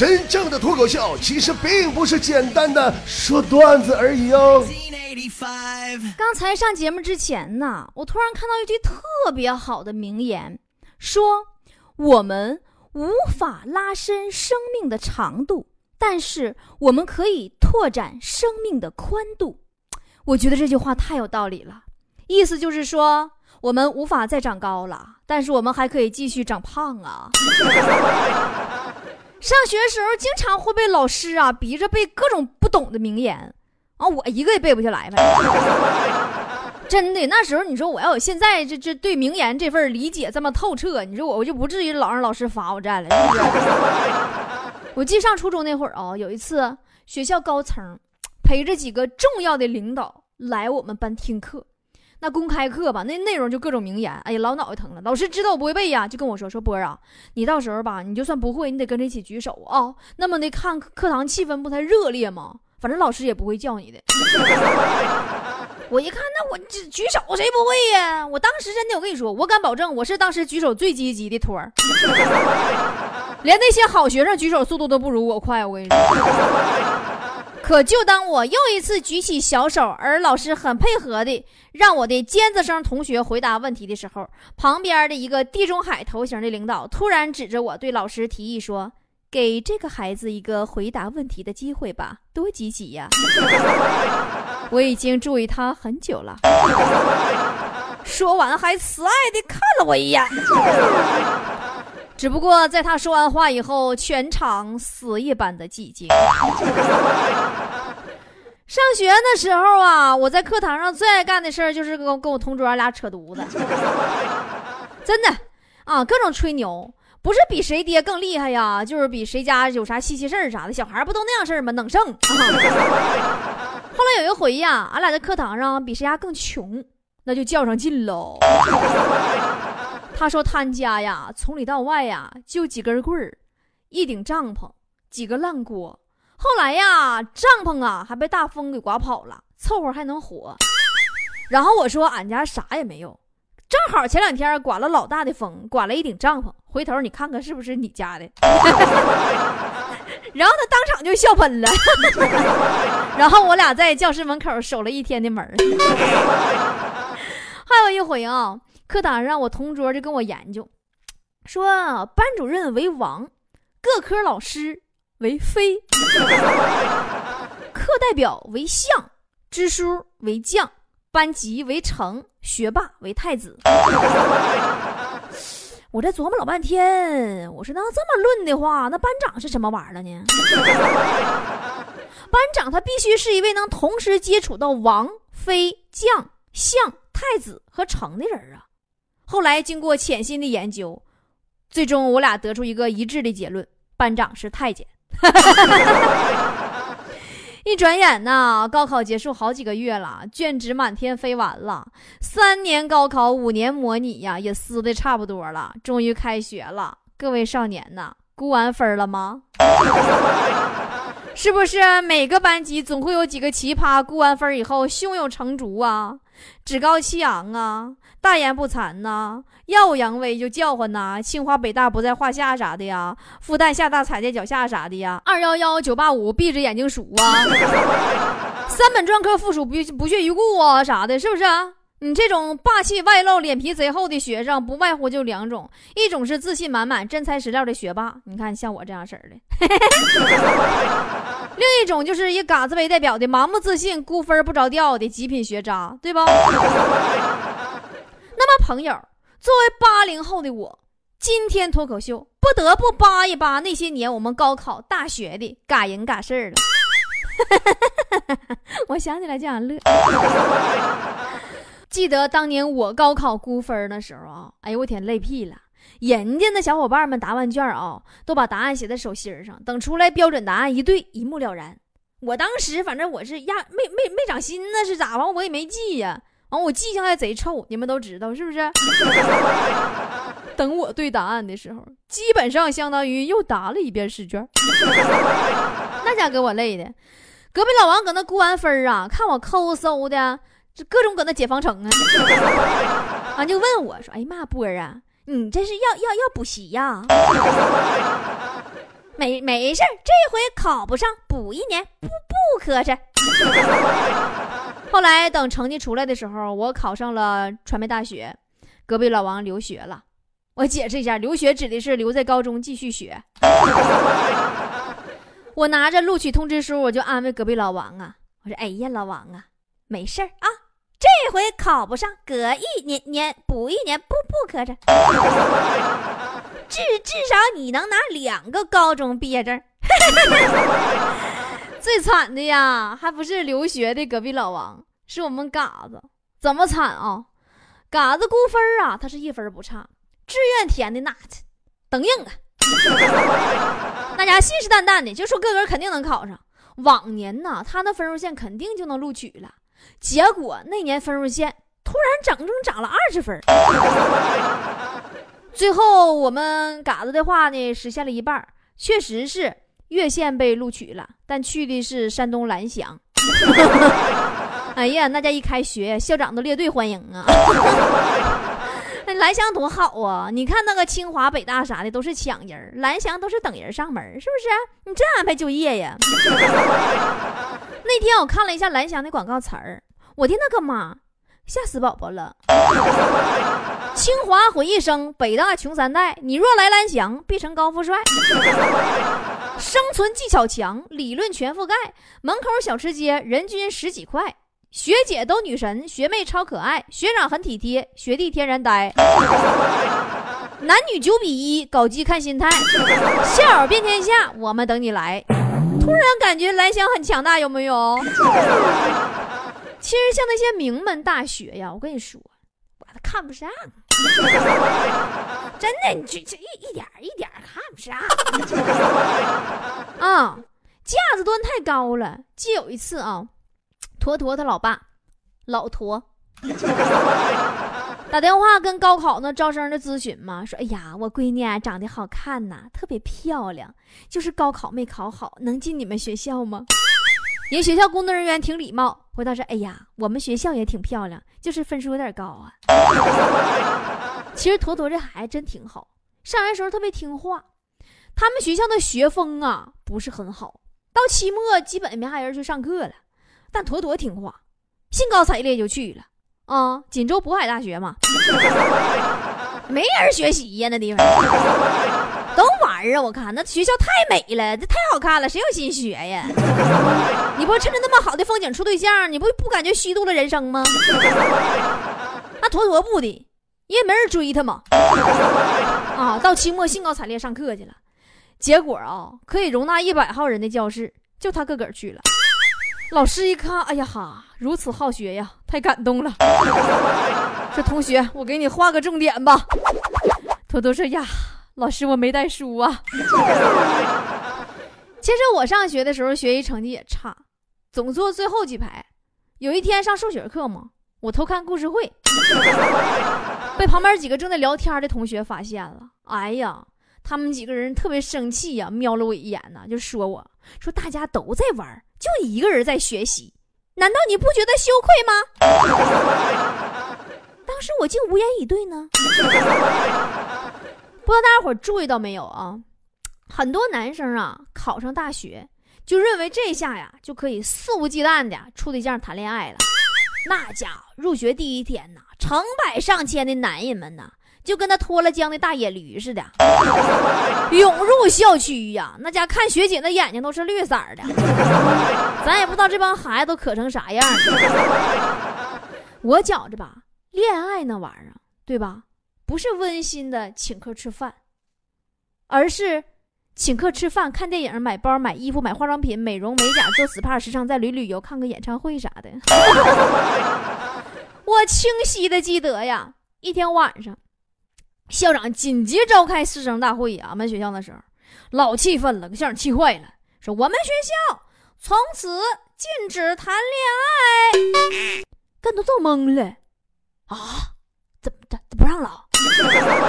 真正的脱口秀其实并不是简单的说段子而已哦。刚才上节目之前呢，我突然看到一句特别好的名言，说我们无法拉伸生命的长度，但是我们可以拓展生命的宽度。我觉得这句话太有道理了，意思就是说。我们无法再长高了，但是我们还可以继续长胖啊！上学时候经常会被老师啊逼着背各种不懂的名言，啊，我一个也背不下来呗。真的，那时候你说我要有现在这这对名言这份理解这么透彻，你说我我就不至于老让老师罚我站了。是不是我记上初中那会儿啊，有一次学校高层陪着几个重要的领导来我们班听课。那公开课吧，那内容就各种名言，哎呀，老脑袋疼了。老师知道我不会背呀，就跟我说说波儿啊，你到时候吧，你就算不会，你得跟着一起举手啊。那么那看课堂气氛不太热烈吗？反正老师也不会叫你的。我一看，那我举举手谁不会呀？我当时真的，我跟你说，我敢保证，我是当时举手最积极的托儿，连那些好学生举手速度都不如我快。我跟你说。可就当我又一次举起小手，而老师很配合的让我的尖子生同学回答问题的时候，旁边的一个地中海头型的领导突然指着我对老师提议说：“ 给这个孩子一个回答问题的机会吧，多积极呀！” 我已经注意他很久了。说完还慈爱的看了我一眼。只不过在他说完话以后，全场死一般的寂静。上学的时候啊，我在课堂上最爱干的事儿就是跟跟我同桌俩扯犊子，真的啊，各种吹牛，不是比谁爹更厉害呀，就是比谁家有啥稀奇事儿啥的。小孩不都那样事儿吗？能胜。后来有一回呀，俺俩在课堂上比谁家更穷，那就较上劲喽。他说：“他家呀，从里到外呀，就几根棍儿，一顶帐篷，几个烂锅。后来呀，帐篷啊还被大风给刮跑了，凑合还能活。然后我说，俺家啥也没有，正好前两天刮了老大的风，刮了一顶帐篷。回头你看看是不是你家的？然后他当场就笑喷了。然后我俩在教室门口守了一天的门。还有一回啊。”课堂上，我同桌就跟我研究，说班主任为王，各科老师为妃，课代表为相，支书为将，班级为丞，学霸为太子。我这琢磨老半天，我说那这么论的话，那班长是什么玩意儿呢？班长他必须是一位能同时接触到王、妃、将、相、太子和丞的人啊。后来经过潜心的研究，最终我俩得出一个一致的结论：班长是太监。一转眼呐，高考结束好几个月了，卷纸满天飞完了，三年高考，五年模拟呀，也撕的差不多了，终于开学了。各位少年呐，估完分了吗？是不是每个班级总会有几个奇葩，估完分以后胸有成竹啊，趾高气扬啊？大言不惭呐，耀武扬威就叫唤呐，清华北大不在话下啥的呀，复旦厦大踩在脚下啥的呀，二幺幺九八五闭着眼睛数啊，三本专科附属不不屑一顾啊啥的，是不是？你这种霸气外露、脸皮贼厚的学生，不外乎就两种：一种是自信满满、真材实料的学霸，你看像我这样式的；另一种就是以嘎子为代表的盲目自信、估分不着调的极品学渣，对不？朋友，作为八零后的我，今天脱口秀不得不扒一扒那些年我们高考、大学的嘎人嘎事儿了。我想起来就想乐。记得当年我高考估分的时候啊，哎呦我天，累屁了！人家那小伙伴们答完卷啊，都把答案写在手心上，等出来标准答案一对，一目了然。我当时反正我是压没没没长心，那是咋完？我也没记呀。完我记性还贼臭，你们都知道是不是？等我对答案的时候，基本上相当于又答了一遍试卷。那家给我累的，隔壁老王搁那估完分啊，看我抠搜的。这各种搁那解方程啊，完 就问我说：“哎呀妈，波啊，你这是要要要补习呀？”没没事这回考不上，补一年，不不磕碜。后来等成绩出来的时候，我考上了传媒大学，隔壁老王留学了。我解释一下，留学指的是留在高中继续学。我拿着录取通知书，我就安慰隔壁老王啊，我说：“哎呀，老王啊，没事儿啊，这回考不上，隔一年年补一年，不不磕碜。至至少你能拿两个高中毕业证。最惨的呀，还不是留学的隔壁老王，是我们嘎子。怎么惨啊？嘎子估分啊，他是一分不差，志愿填的那等硬啊。”大家信誓旦旦的就说个个肯定能考上。往年呢，他那分数线肯定就能录取了。结果那年分数线突然整整涨了二十分。最后我们嘎子的话呢实现了一半，确实是越县被录取了，但去的是山东蓝翔。哎呀，那家一开学，校长都列队欢迎啊。那蓝翔多好啊！你看那个清华、北大啥的都是抢人，蓝翔都是等人上门，是不是？你这安排就业呀？那天我看了一下蓝翔的广告词儿，我的那个妈，吓死宝宝了！清华毁一生，北大穷三代，你若来蓝翔，必成高富帅。生存技巧强，理论全覆盖，门口小吃街人均十几块。学姐都女神，学妹超可爱，学长很体贴，学弟天然呆。男女九比一，搞基看心态，笑友遍天下，我们等你来。突然感觉蓝翔很强大，有没有？其实像那些名门大学呀，我跟你说，我都看不上。真的，你这这一一点一点看不上。啊，架子端太高了。记有一次啊。坨坨他老爸，老坨，打电话跟高考那招生的咨询嘛，说：“哎呀，我闺女啊长得好看呐，特别漂亮，就是高考没考好，能进你们学校吗？”人学校工作人员挺礼貌，回答说：“哎呀，我们学校也挺漂亮，就是分数有点高啊。”其实坨坨这孩子真挺好，上学时候特别听话。他们学校的学风啊不是很好，到期末基本没啥人去上课了。但坨坨听话，兴高采烈就去了啊！锦州渤海大学嘛，没人学习呀，那地方都玩啊！我看那学校太美了，这太好看了，谁有心学呀？你不趁着那么好的风景处对象，你不不感觉虚度了人生吗？那坨坨不的，因为没人追他嘛。啊，到期末兴高采烈上课去了，结果啊，可以容纳一百号人的教室，就他个个去了。老师一看，哎呀哈，如此好学呀，太感动了。说同学，我给你画个重点吧。坨坨说呀，老师我没带书啊。其实我上学的时候学习成绩也差，总坐最后几排。有一天上数学课嘛，我偷看故事会，被旁边几个正在聊天的同学发现了。哎呀，他们几个人特别生气呀，瞄了我一眼呢，就说我说大家都在玩。就你一个人在学习，难道你不觉得羞愧吗？当时我竟无言以对呢。不知道大家伙注意到没有啊？很多男生啊，考上大学就认为这下呀就可以肆无忌惮的处对象谈恋爱了。那家伙入学第一天呐，成百上千的男人们呐。就跟那脱了缰的大野驴似的，涌入校区呀！那家看学姐那眼睛都是绿色的，咱也不知道这帮孩子都渴成啥样了。我觉着吧，恋爱那玩意儿，对吧？不是温馨的请客吃饭，而是请客吃饭、看电影、买包、买衣服、买化妆品、美容美甲、做 SPA、时尚、再旅旅游、看个演唱会啥的。我清晰的记得呀，一天晚上。校长紧急召开师生大会！俺们学校那时候老气愤了，给校长气坏了，说我们学校从此禁止谈恋爱。干都揍懵了啊！怎么的不让了？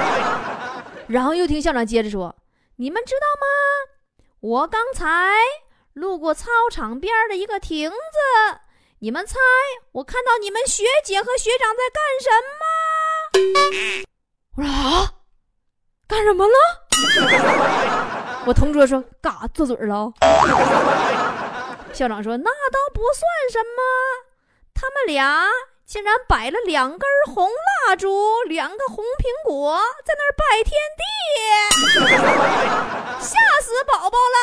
然后又听校长接着说：“你们知道吗？我刚才路过操场边的一个亭子，你们猜我看到你们学姐和学长在干什么？”我说啊，干什么了？我同桌说：“干啥嘬嘴了？”校长说：“那倒不算什么，他们俩竟然摆了两根红蜡烛，两个红苹果，在那儿拜天地，吓死宝宝啦！”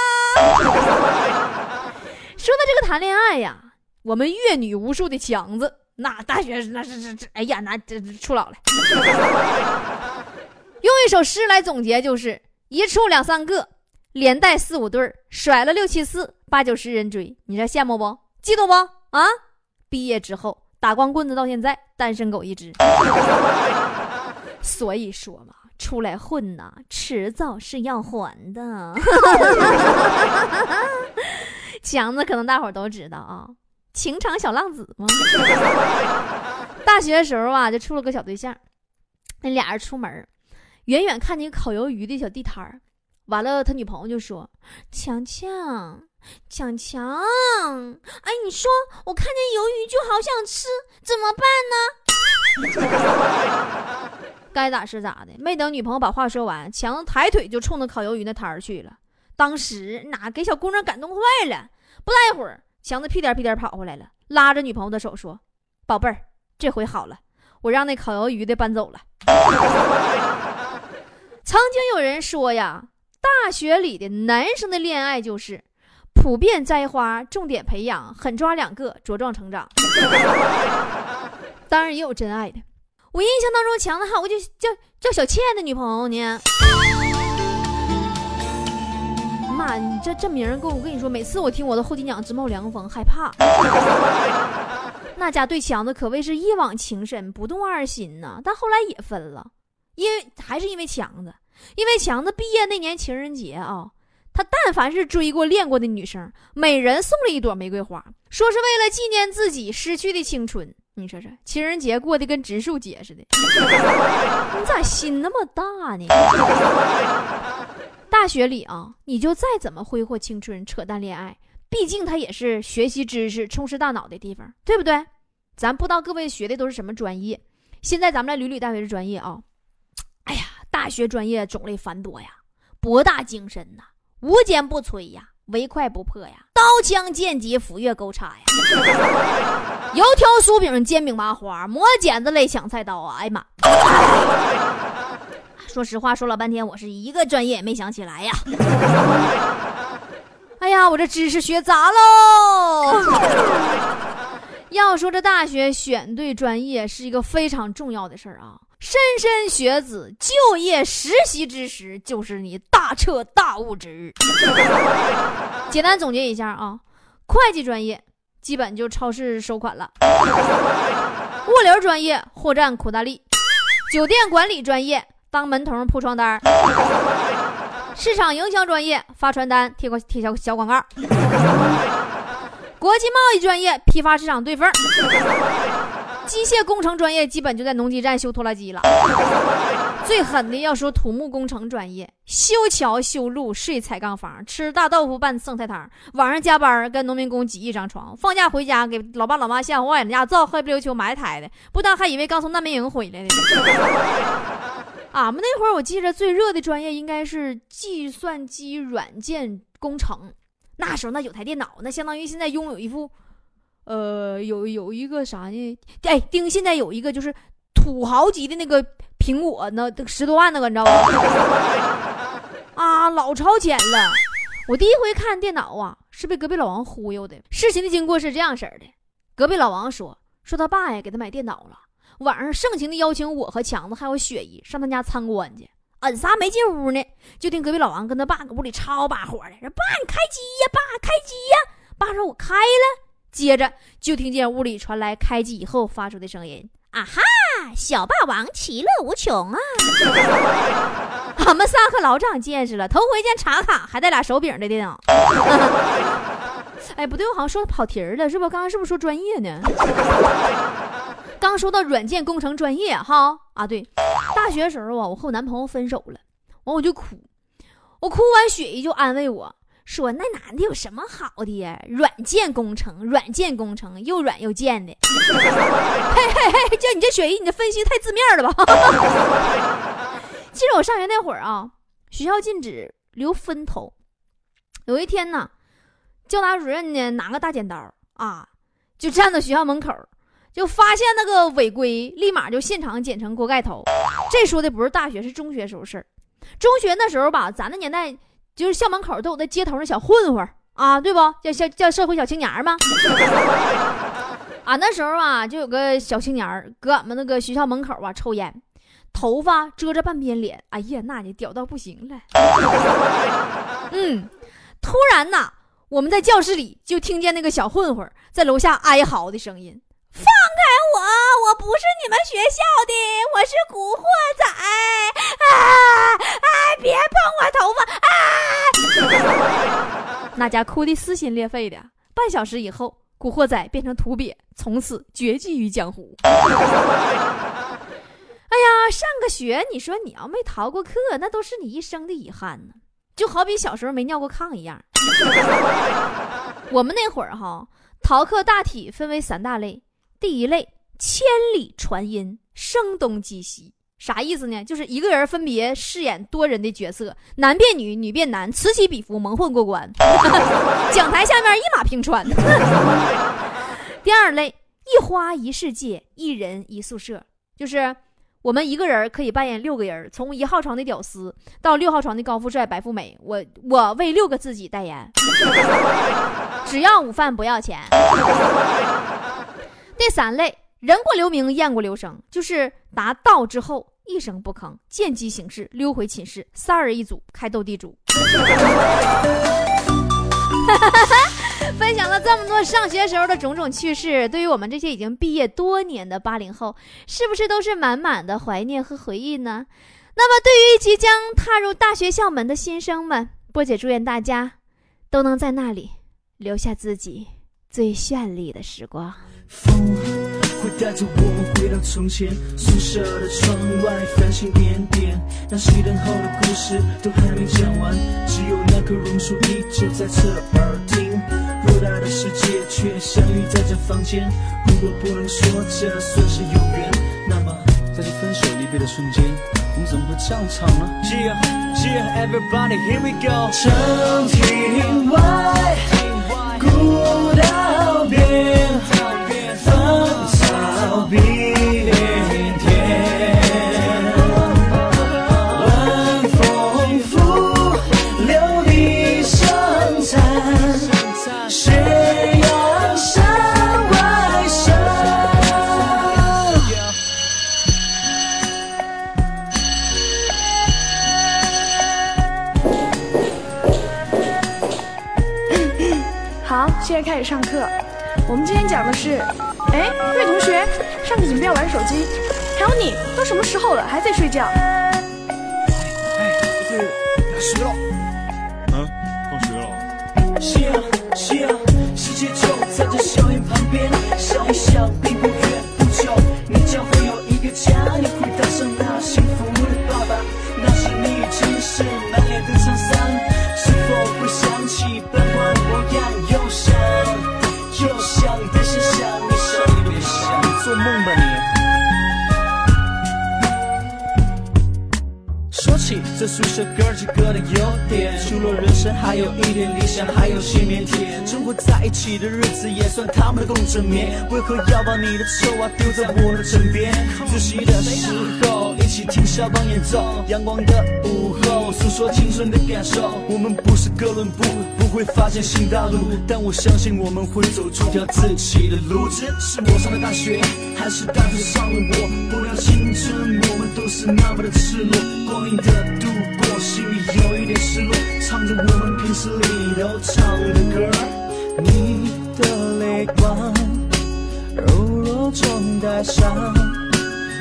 说到这个谈恋爱呀，我们阅女无数的强子，那大学那是是哎呀，那这初老了。用一首诗来总结，就是一处两三个，连带四五对，甩了六七四八九十人追。你这羡慕不？嫉妒不？啊！毕业之后打光棍子到现在，单身狗一只。所以说嘛，出来混呐，迟早是要还的。强子可能大伙都知道啊，情场小浪子嘛。大学的时候啊，就处了个小对象，那俩人出门。远远看见烤鱿鱼的小地摊儿，完了，他女朋友就说：“强强，强强，哎，你说我看见鱿鱼就好想吃，怎么办呢？” 该咋是咋的，没等女朋友把话说完，强子抬腿就冲着烤鱿鱼那摊儿去了。当时哪给小姑娘感动坏了，不大一会儿，强子屁颠屁颠跑回来了，拉着女朋友的手说：“宝贝儿，这回好了，我让那烤鱿鱼的搬走了。”曾经有人说呀，大学里的男生的恋爱就是普遍栽花，重点培养，狠抓两个，茁壮成长。当然也有真爱的。我印象当中，强子还有个叫叫小倩的女朋友呢。妈，你这这名儿，我跟你说，每次我听我的后脊梁直冒凉风，害怕。那家对强子可谓是一往情深，不动二心呐。但后来也分了。因为还是因为强子，因为强子毕业那年情人节啊，他但凡是追过恋过的女生，每人送了一朵玫瑰花，说是为了纪念自己失去的青春。你说说，情人节过得跟植树节似的，你咋心那么大呢？大学里啊，你就再怎么挥霍青春、扯淡恋爱，毕竟它也是学习知识、充实大脑的地方，对不对？咱不知道各位学的都是什么专业，现在咱们来捋捋大学的专业啊。哎呀，大学专业种类繁多呀，博大精深呐，无坚不摧呀，唯快不破呀，刀枪剑戟斧钺钩叉呀，油条酥饼煎饼麻花，磨剪子类抢菜刀啊！哎呀妈！说实话，说了半天，我是一个专业也没想起来呀。哎呀，我这知识学杂喽。要说这大学选对专业是一个非常重要的事儿啊。莘莘学子就业实习之时，就是你大彻大悟之日。简单总结一下啊，会计专业基本就超市收款了，物流专业货站苦大力，酒店管理专业当门童铺床单，市场营销专业发传单贴个贴小小广告，国际贸易专业批发市场对缝。机械工程专业基本就在农机站修拖拉机了。最狠的要说土木工程专业，修桥修路睡彩钢房，吃大豆腐拌剩菜汤，晚上加班跟农民工挤一张床，放假回家给老爸老妈吓坏了，家造黑不溜秋埋汰的，不当还以为刚从难民营回来呢。俺们那会儿我记着最热的专业应该是计算机软件工程，那时候那有台电脑，那相当于现在拥有一副。呃，有有一个啥呢？哎，丁现在有一个就是土豪级的那个苹果，那十多万那个，你知道吧？啊，老超前了！我第一回看电脑啊，是被隔壁老王忽悠的。事情的经过是这样式儿的：隔壁老王说，说他爸呀给他买电脑了，晚上盛情的邀请我和强子还有雪姨上他家参观去。俺仨没进屋呢，就听隔壁老王跟他爸搁屋里吵把火的，说：“爸，你开机呀，爸，开机呀！”爸说：“我开了。”接着就听见屋里传来开机以后发出的声音：“啊哈，小霸王其乐无穷啊！” 俺们仨可老长见识了，头回见插卡还带俩手柄的电脑。哎，不对，我好像说跑题儿了，是不？刚刚是不是说专业呢？刚说到软件工程专业哈啊，对，大学时候啊，我和我男朋友分手了，完我就哭，我哭完雪姨就安慰我。说那男的有什么好的呀？软件工程，软件工程又软又贱的。嘿嘿嘿，就你这雪姨，你这分析太字面了吧？记得我上学那会儿啊，学校禁止留分头。有一天呢，教导主任呢拿个大剪刀啊，就站在学校门口，就发现那个违规，立马就现场剪成锅盖头。这说的不是大学，是中学时候事儿。中学那时候吧，咱那年代就是校门口都有那街头那小混混啊，对不？叫叫叫社会小青年吗？啊，那时候啊，就有个小青年搁俺们那个学校门口啊抽烟，头发遮着半边脸，哎呀，那就屌到不行了。嗯，突然呐，我们在教室里就听见那个小混混在楼下哀嚎的声音。放开我！我不是你们学校的，我是古惑仔！啊啊！别碰我头发！啊！那家哭的撕心裂肺的。半小时以后，古惑仔变成土鳖，从此绝迹于江湖。哎呀，上个学，你说你要没逃过课，那都是你一生的遗憾呢。就好比小时候没尿过炕一样。我们那会儿哈，逃课大体分为三大类。第一类千里传音，声东击西，啥意思呢？就是一个人分别饰演多人的角色，男变女，女变男，此起彼伏，蒙混过关，讲台下面一马平川。第二类一花一世界，一人一宿舍，就是我们一个人可以扮演六个人，从一号床的屌丝到六号床的高富帅、白富美，我我为六个自己代言，只要午饭不要钱。第三类人过留名，雁过留声，就是答到之后一声不吭，见机行事，溜回寝室，三人一组开斗地主。分享了这么多上学时候的种种趣事，对于我们这些已经毕业多年的八零后，是不是都是满满的怀念和回忆呢？那么，对于即将踏入大学校门的新生们，波姐祝愿大家都能在那里留下自己最绚丽的时光。风会带着我们回到从前，宿舍的窗外繁星点点，那熄灯后的故事都还没讲完，只有那棵榕树依旧在侧耳听。偌大的世界却相遇在这房间，如果不能说这算是有缘，那么在这分手离别的瞬间，我们怎么会这样唱呢？Yeah yeah everybody here we go。长亭外，古开始上课，我们今天讲的是，哎，各位同学，上课请不要玩手机。还有你，都什么时候了，还在睡觉？哎，这开学了。嗯，放学了。夕阳，夕阳，世界就在这校园旁边，想一想，并不远不久，你将会有一个家，你会带上那幸福的爸爸，那是你城市满脸的沧桑，宿舍哥几个的优点，除了人生，还有一点理想，还有些腼腆。生活在一起的日子也算他们的共枕眠。为何要把你的臭袜丢在我的枕边？自习的时候，一起听肖邦演奏。阳光的午后，诉说青春的感受。我们不是哥伦布，不会发现新大陆，但我相信我们会走出条自己的路。只是我上的大学，还是大学上了我？不聊青春，我们都是那么的赤裸。光阴的。我们平时里都唱的歌。你的泪光，柔弱中带伤，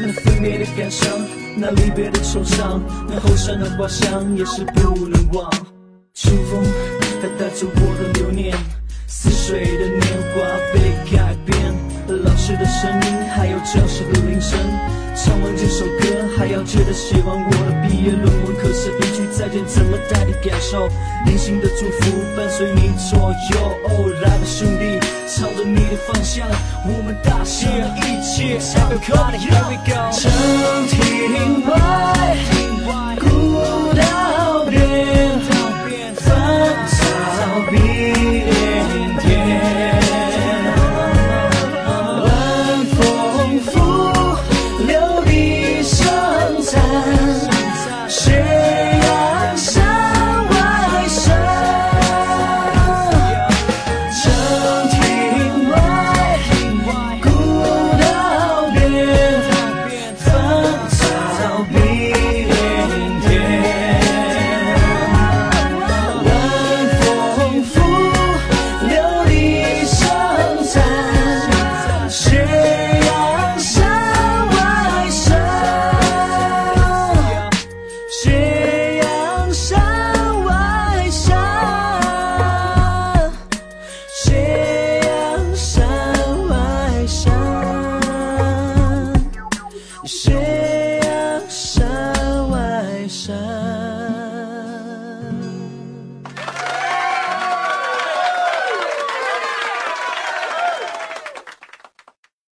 那分别的感伤，那离别的惆怅，那后山的花香也是不能忘。秋风它带走我的留念，似水的年华被，声音，还有教室的铃声。唱完这首歌，还要接着写完我的毕业论文。可是，一句再见怎么代替感受？零星的祝福伴随你左右。哦，来吧，兄弟，朝着你的方向，我们大声一起 Everybody, here we go。